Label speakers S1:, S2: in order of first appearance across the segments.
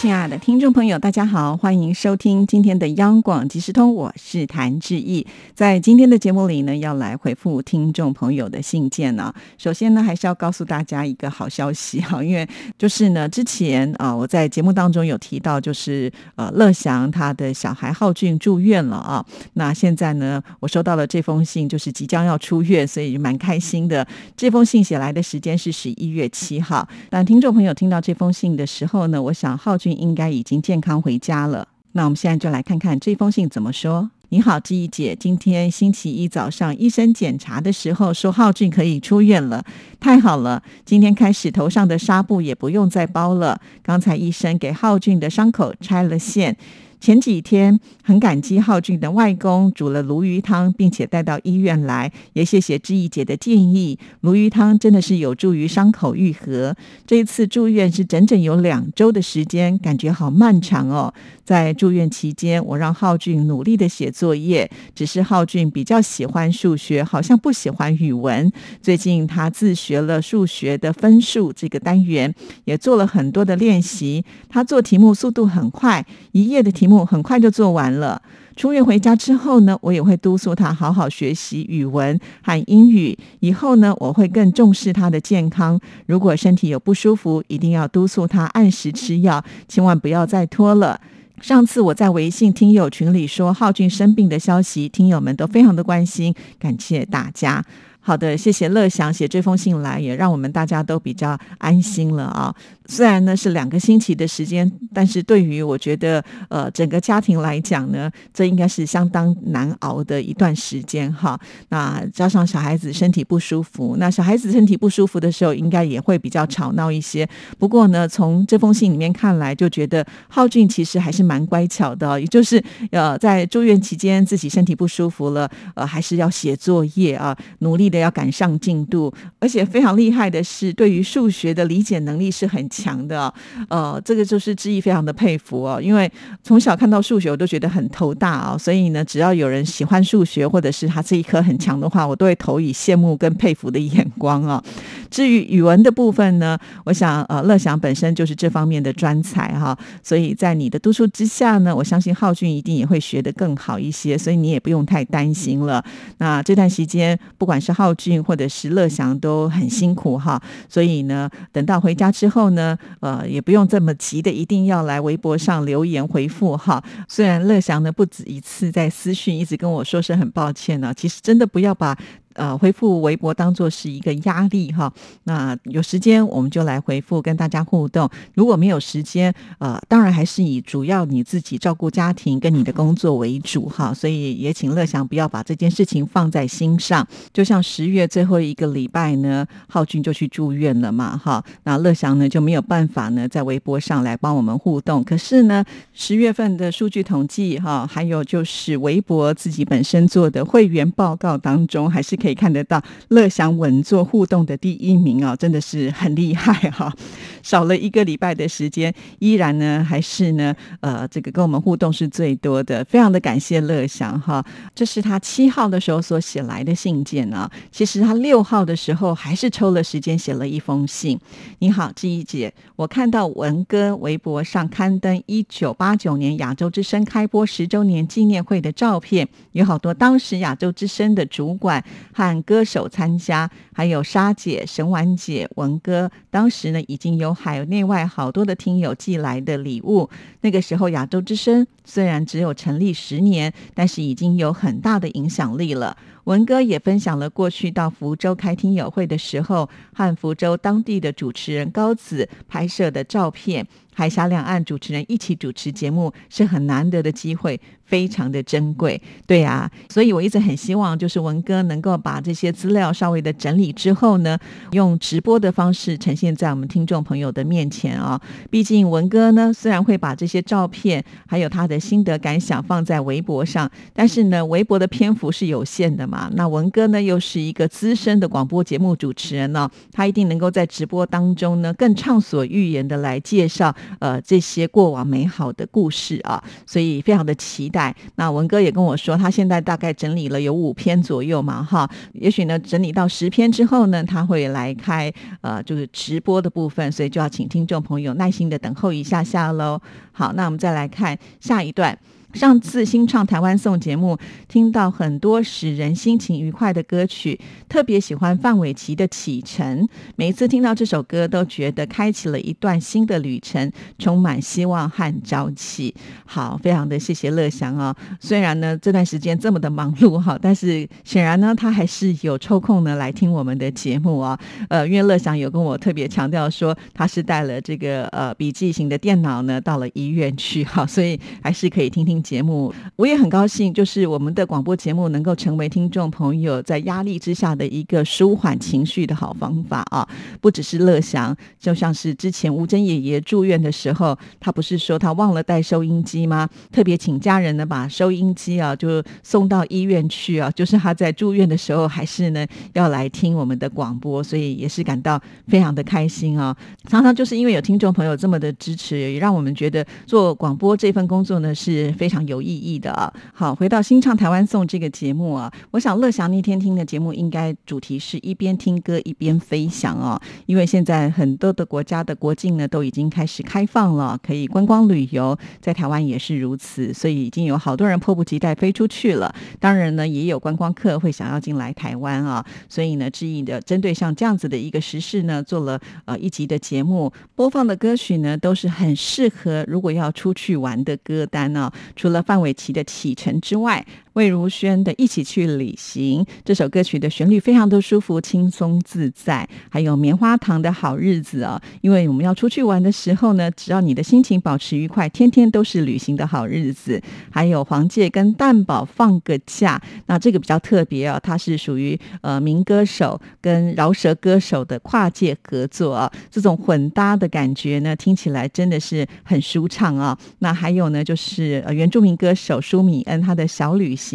S1: 亲爱的听众朋友，大家好，欢迎收听今天的央广即时通，我是谭志毅。在今天的节目里呢，要来回复听众朋友的信件呢。首先呢，还是要告诉大家一个好消息哈，因为就是呢，之前啊，我在节目当中有提到，就是呃，乐祥他的小孩浩俊住院了啊。那现在呢，我收到了这封信，就是即将要出院，所以蛮开心的。这封信写来的时间是十一月七号，但听众朋友听到这封信的时候呢，我想浩俊。应该已经健康回家了。那我们现在就来看看这封信怎么说。你好，志毅姐，今天星期一早上医生检查的时候说浩俊可以出院了，太好了！今天开始头上的纱布也不用再包了。刚才医生给浩俊的伤口拆了线。前几天很感激浩俊的外公煮了鲈鱼汤，并且带到医院来，也谢谢志毅姐的建议。鲈鱼汤真的是有助于伤口愈合。这一次住院是整整有两周的时间，感觉好漫长哦。在住院期间，我让浩俊努力的写作业，只是浩俊比较喜欢数学，好像不喜欢语文。最近他自学了数学的分数这个单元，也做了很多的练习。他做题目速度很快，一页的题目。很快就做完了。出院回家之后呢，我也会督促他好好学习语文和英语。以后呢，我会更重视他的健康。如果身体有不舒服，一定要督促他按时吃药，千万不要再拖了。上次我在微信听友群里说浩俊生病的消息，听友们都非常的关心，感谢大家。好的，谢谢乐祥写这封信来，也让我们大家都比较安心了啊。虽然呢是两个星期的时间，但是对于我觉得呃整个家庭来讲呢，这应该是相当难熬的一段时间哈。那加上小孩子身体不舒服，那小孩子身体不舒服的时候，应该也会比较吵闹一些。不过呢，从这封信里面看来，就觉得浩俊其实还是蛮乖巧的，也就是呃在住院期间自己身体不舒服了，呃还是要写作业啊，努力的要赶上进度，而且非常厉害的是，对于数学的理解能力是很。强的，呃，这个就是志毅非常的佩服哦，因为从小看到数学，我都觉得很头大啊，所以呢，只要有人喜欢数学，或者是他这一科很强的话，我都会投以羡慕跟佩服的眼光啊。至于语文的部分呢，我想，呃，乐祥本身就是这方面的专才哈，所以在你的督促之下呢，我相信浩俊一定也会学得更好一些，所以你也不用太担心了。那这段时间，不管是浩俊或者是乐祥都很辛苦哈，所以呢，等到回家之后呢。呃，也不用这么急的，一定要来微博上留言回复哈。虽然乐祥呢不止一次在私讯一直跟我说是很抱歉呢，其实真的不要把。呃，回复微博当做是一个压力哈。那有时间我们就来回复，跟大家互动。如果没有时间，呃，当然还是以主要你自己照顾家庭跟你的工作为主哈。所以也请乐祥不要把这件事情放在心上。就像十月最后一个礼拜呢，浩俊就去住院了嘛哈。那乐祥呢就没有办法呢在微博上来帮我们互动。可是呢，十月份的数据统计哈，还有就是微博自己本身做的会员报告当中，还是。可以看得到乐享稳坐互动的第一名啊，真的是很厉害哈！少了一个礼拜的时间，依然呢还是呢呃这个跟我们互动是最多的，非常的感谢乐享哈！这是他七号的时候所写来的信件啊，其实他六号的时候还是抽了时间写了一封信。你好，志怡姐，我看到文哥微博上刊登一九八九年亚洲之声开播十周年纪念会的照片，有好多当时亚洲之声的主管。和歌手参加，还有沙姐、沈婉姐、文哥，当时呢已经有海内外好多的听友寄来的礼物。那个时候，亚洲之声虽然只有成立十年，但是已经有很大的影响力了。文哥也分享了过去到福州开听友会的时候，和福州当地的主持人高子拍摄的照片。海峡两岸主持人一起主持节目是很难得的机会。非常的珍贵，对啊，所以我一直很希望，就是文哥能够把这些资料稍微的整理之后呢，用直播的方式呈现在我们听众朋友的面前啊。毕竟文哥呢，虽然会把这些照片还有他的心得感想放在微博上，但是呢，微博的篇幅是有限的嘛。那文哥呢，又是一个资深的广播节目主持人呢，他一定能够在直播当中呢，更畅所欲言的来介绍呃这些过往美好的故事啊。所以非常的期待。那文哥也跟我说，他现在大概整理了有五篇左右嘛，哈，也许呢整理到十篇之后呢，他会来开呃就是直播的部分，所以就要请听众朋友耐心的等候一下下喽。好，那我们再来看下一段。上次新唱台湾颂节目，听到很多使人心情愉快的歌曲，特别喜欢范玮琪的《启程》。每一次听到这首歌，都觉得开启了一段新的旅程，充满希望和朝气。好，非常的谢谢乐祥啊！虽然呢这段时间这么的忙碌哈，但是显然呢他还是有抽空呢来听我们的节目啊。呃，因为乐祥有跟我特别强调说，他是带了这个呃笔记型的电脑呢到了医院去哈，所以还是可以听听。节目我也很高兴，就是我们的广播节目能够成为听众朋友在压力之下的一个舒缓情绪的好方法啊！不只是乐祥，就像是之前吴珍爷爷住院的时候，他不是说他忘了带收音机吗？特别请家人呢把收音机啊就送到医院去啊，就是他在住院的时候还是呢要来听我们的广播，所以也是感到非常的开心啊！常常就是因为有听众朋友这么的支持，也让我们觉得做广播这份工作呢是非。非常有意义的啊！好，回到新唱台湾颂这个节目啊，我想乐祥那天听的节目应该主题是一边听歌一边飞翔啊，因为现在很多的国家的国境呢都已经开始开放了，可以观光旅游，在台湾也是如此，所以已经有好多人迫不及待飞出去了。当然呢，也有观光客会想要进来台湾啊，所以呢，志毅的针对像这样子的一个时事呢，做了呃一集的节目，播放的歌曲呢都是很适合如果要出去玩的歌单呢。除了范玮琪的启程之外。魏如萱的《一起去旅行》这首歌曲的旋律非常的舒服、轻松自在，还有棉花糖的好日子啊！因为我们要出去玩的时候呢，只要你的心情保持愉快，天天都是旅行的好日子。还有黄玠跟蛋宝放个假，那这个比较特别啊，它是属于呃民歌手跟饶舌歌手的跨界合作啊，这种混搭的感觉呢，听起来真的是很舒畅啊。那还有呢，就是呃原住民歌手舒米恩他的小旅。行，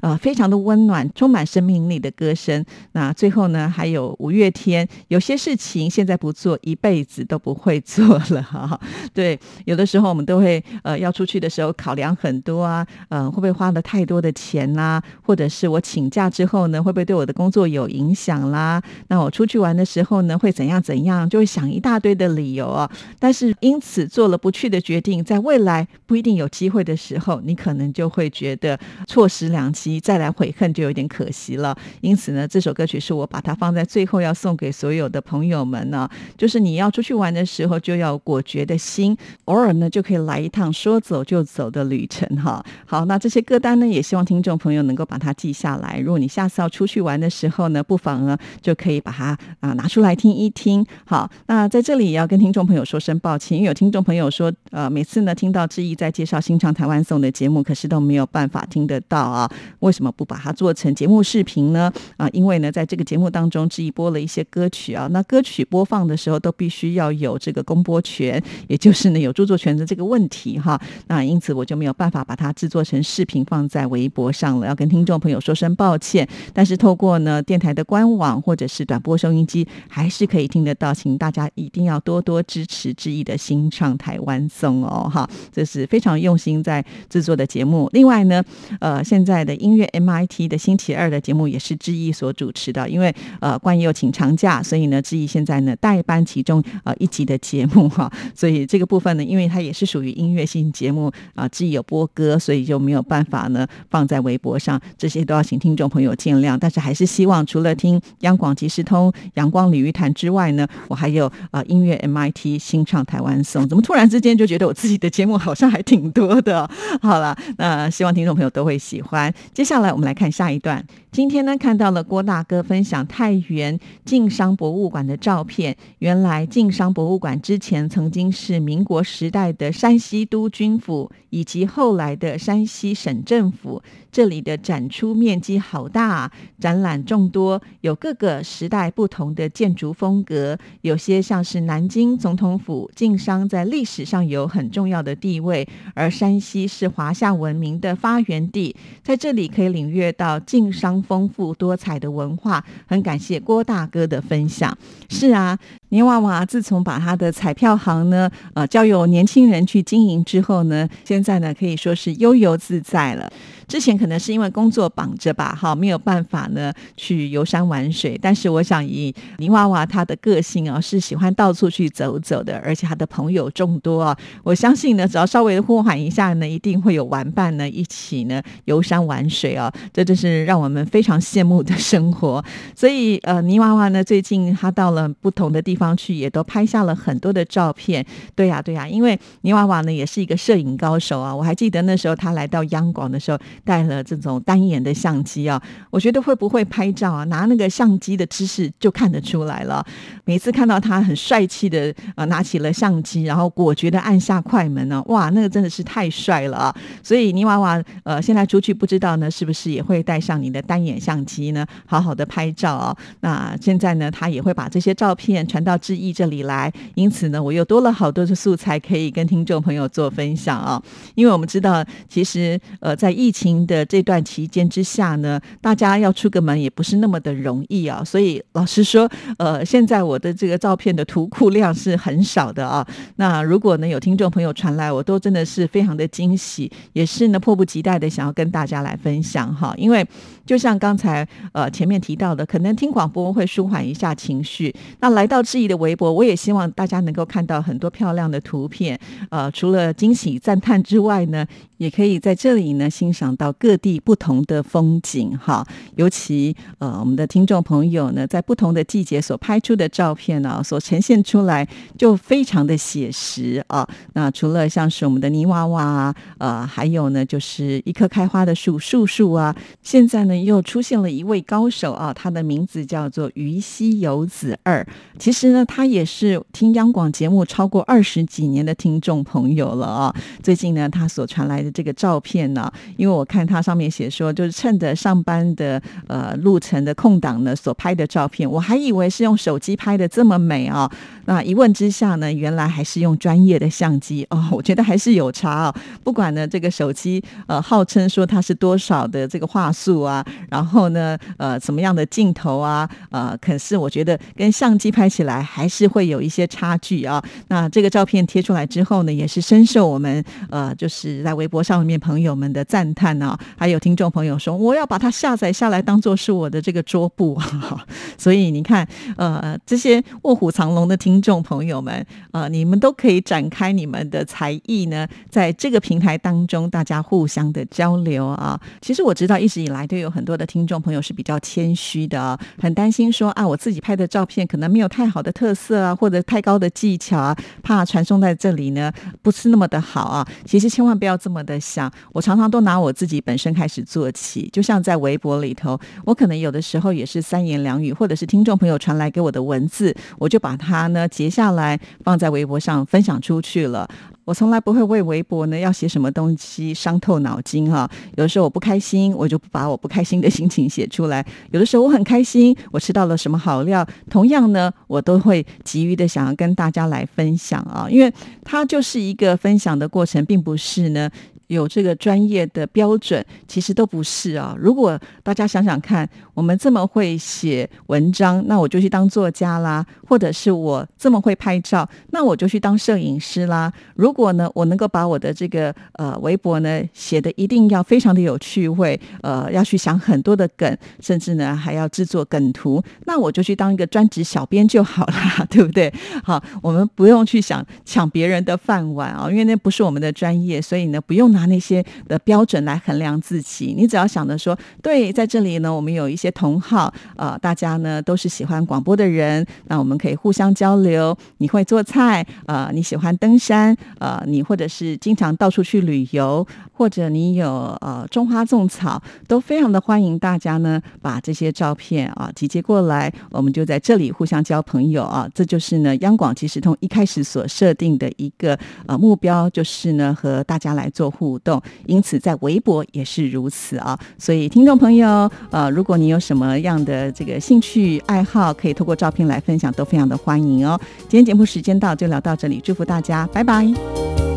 S1: 呃，非常的温暖，充满生命力的歌声。那最后呢，还有五月天，有些事情现在不做，一辈子都不会做了哈。对，有的时候我们都会呃要出去的时候考量很多啊，嗯，会不会花了太多的钱啦？或者是我请假之后呢，会不会对我的工作有影响啦？那我出去玩的时候呢，会怎样怎样？就会想一大堆的理由啊。但是因此做了不去的决定，在未来不一定有机会的时候，你可能就会觉得错。时两期再来悔恨就有点可惜了，因此呢，这首歌曲是我把它放在最后要送给所有的朋友们呢。就是你要出去玩的时候，就要果决的心，偶尔呢就可以来一趟说走就走的旅程哈。好，那这些歌单呢，也希望听众朋友能够把它记下来。如果你下次要出去玩的时候呢，不妨呢就可以把它啊拿出来听一听。好，那在这里也要跟听众朋友说声抱歉，因为有听众朋友说，呃，每次呢听到志毅在介绍新唱台湾颂的节目，可是都没有办法听得到。啊，为什么不把它做成节目视频呢？啊，因为呢，在这个节目当中，志毅播了一些歌曲啊，那歌曲播放的时候都必须要有这个公播权，也就是呢有著作权的这个问题哈。那因此我就没有办法把它制作成视频放在微博上了，要跟听众朋友说声抱歉。但是透过呢电台的官网或者是短波收音机，还是可以听得到，请大家一定要多多支持志毅的新唱台湾颂哦哈，这是非常用心在制作的节目。另外呢，呃。现在的音乐 MIT 的星期二的节目也是志毅所主持的，因为呃冠佑请长假，所以呢志毅现在呢代班其中呃一集的节目哈，所以这个部分呢，因为它也是属于音乐性节目啊，志毅有播歌，所以就没有办法呢放在微博上，这些都要请听众朋友见谅。但是还是希望除了听央广即时通、阳光鲤鱼潭之外呢，我还有呃音乐 MIT 新唱台湾颂，怎么突然之间就觉得我自己的节目好像还挺多的？好了，那希望听众朋友都会喜。喜欢。接下来我们来看下一段。今天呢，看到了郭大哥分享太原晋商博物馆的照片。原来晋商博物馆之前曾经是民国时代的山西都军府，以及后来的山西省政府。这里的展出面积好大，展览众多，有各个时代不同的建筑风格。有些像是南京总统府，晋商在历史上有很重要的地位，而山西是华夏文明的发源地，在这里可以领略到晋商丰富多彩的文化。很感谢郭大哥的分享。是啊。泥娃娃自从把他的彩票行呢，呃，交由年轻人去经营之后呢，现在呢可以说是悠游自在了。之前可能是因为工作绑着吧，哈，没有办法呢去游山玩水。但是我想以泥娃娃他的个性啊，是喜欢到处去走走的，而且他的朋友众多啊。我相信呢，只要稍微呼喊一下呢，一定会有玩伴呢一起呢游山玩水啊。这就是让我们非常羡慕的生活。所以呃，泥娃娃呢最近他到了不同的地方去，也都拍下了很多的照片。对呀，对呀，因为泥娃娃呢也是一个摄影高手啊。我还记得那时候他来到央广的时候。带了这种单眼的相机啊，我觉得会不会拍照啊？拿那个相机的姿势就看得出来了。每次看到他很帅气的啊，拿起了相机，然后果决的按下快门呢，哇，那个真的是太帅了啊！所以泥娃娃呃，现在出去不知道呢，是不是也会带上你的单眼相机呢？好好的拍照啊。那现在呢，他也会把这些照片传到志毅这里来，因此呢，我又多了好多的素材可以跟听众朋友做分享啊。因为我们知道，其实呃，在疫情的这段期间之下呢，大家要出个门也不是那么的容易啊，所以老实说，呃，现在我的这个照片的图库量是很少的啊。那如果呢有听众朋友传来，我都真的是非常的惊喜，也是呢迫不及待的想要跟大家来分享哈。因为就像刚才呃前面提到的，可能听广播会舒缓一下情绪，那来到质疑的微博，我也希望大家能够看到很多漂亮的图片，呃，除了惊喜赞叹之外呢，也可以在这里呢欣赏到。各地不同的风景，哈，尤其呃，我们的听众朋友呢，在不同的季节所拍出的照片呢，所呈现出来就非常的写实啊。那除了像是我们的泥娃娃啊，呃，还有呢，就是一棵开花的树，树树啊。现在呢，又出现了一位高手啊，他的名字叫做于西游子二。其实呢，他也是听央广节目超过二十几年的听众朋友了啊。最近呢，他所传来的这个照片呢，因为我看。他上面写说，就是趁着上班的呃路程的空档呢，所拍的照片。我还以为是用手机拍的这么美啊，那一问之下呢，原来还是用专业的相机哦。我觉得还是有差啊。不管呢这个手机呃号称说它是多少的这个画素啊，然后呢呃怎么样的镜头啊，呃可是我觉得跟相机拍起来还是会有一些差距啊。那这个照片贴出来之后呢，也是深受我们呃就是在微博上面朋友们的赞叹呢。还有听众朋友说，我要把它下载下来，当做是我的这个桌布。所以你看，呃，这些卧虎藏龙的听众朋友们，呃，你们都可以展开你们的才艺呢，在这个平台当中，大家互相的交流啊。其实我知道，一直以来都有很多的听众朋友是比较谦虚的，很担心说啊，我自己拍的照片可能没有太好的特色啊，或者太高的技巧啊，怕传送在这里呢不是那么的好啊。其实千万不要这么的想，我常常都拿我自己。本身开始做起，就像在微博里头，我可能有的时候也是三言两语，或者是听众朋友传来给我的文字，我就把它呢截下来放在微博上分享出去了。我从来不会为微博呢要写什么东西伤透脑筋哈。有的时候我不开心，我就把我不开心的心情写出来；有的时候我很开心，我吃到了什么好料，同样呢，我都会急于的想要跟大家来分享啊，因为它就是一个分享的过程，并不是呢。有这个专业的标准，其实都不是啊。如果大家想想看，我们这么会写文章，那我就去当作家啦；或者是我这么会拍照，那我就去当摄影师啦。如果呢，我能够把我的这个呃微博呢写的一定要非常的有趣味，呃，要去想很多的梗，甚至呢还要制作梗图，那我就去当一个专职小编就好了，对不对？好，我们不用去想抢别人的饭碗啊，因为那不是我们的专业，所以呢不用。拿那些的标准来衡量自己。你只要想着说，对，在这里呢，我们有一些同好，呃，大家呢都是喜欢广播的人，那我们可以互相交流。你会做菜，呃，你喜欢登山，呃，你或者是经常到处去旅游，或者你有呃种花种草，都非常的欢迎大家呢把这些照片啊集结过来，我们就在这里互相交朋友啊。这就是呢央广即时通一开始所设定的一个呃目标，就是呢和大家来做互互动。因此在微博也是如此啊。所以听众朋友，呃，如果你有什么样的这个兴趣爱好，可以透过照片来分享，都非常的欢迎哦。今天节目时间到，就聊到这里，祝福大家，拜拜。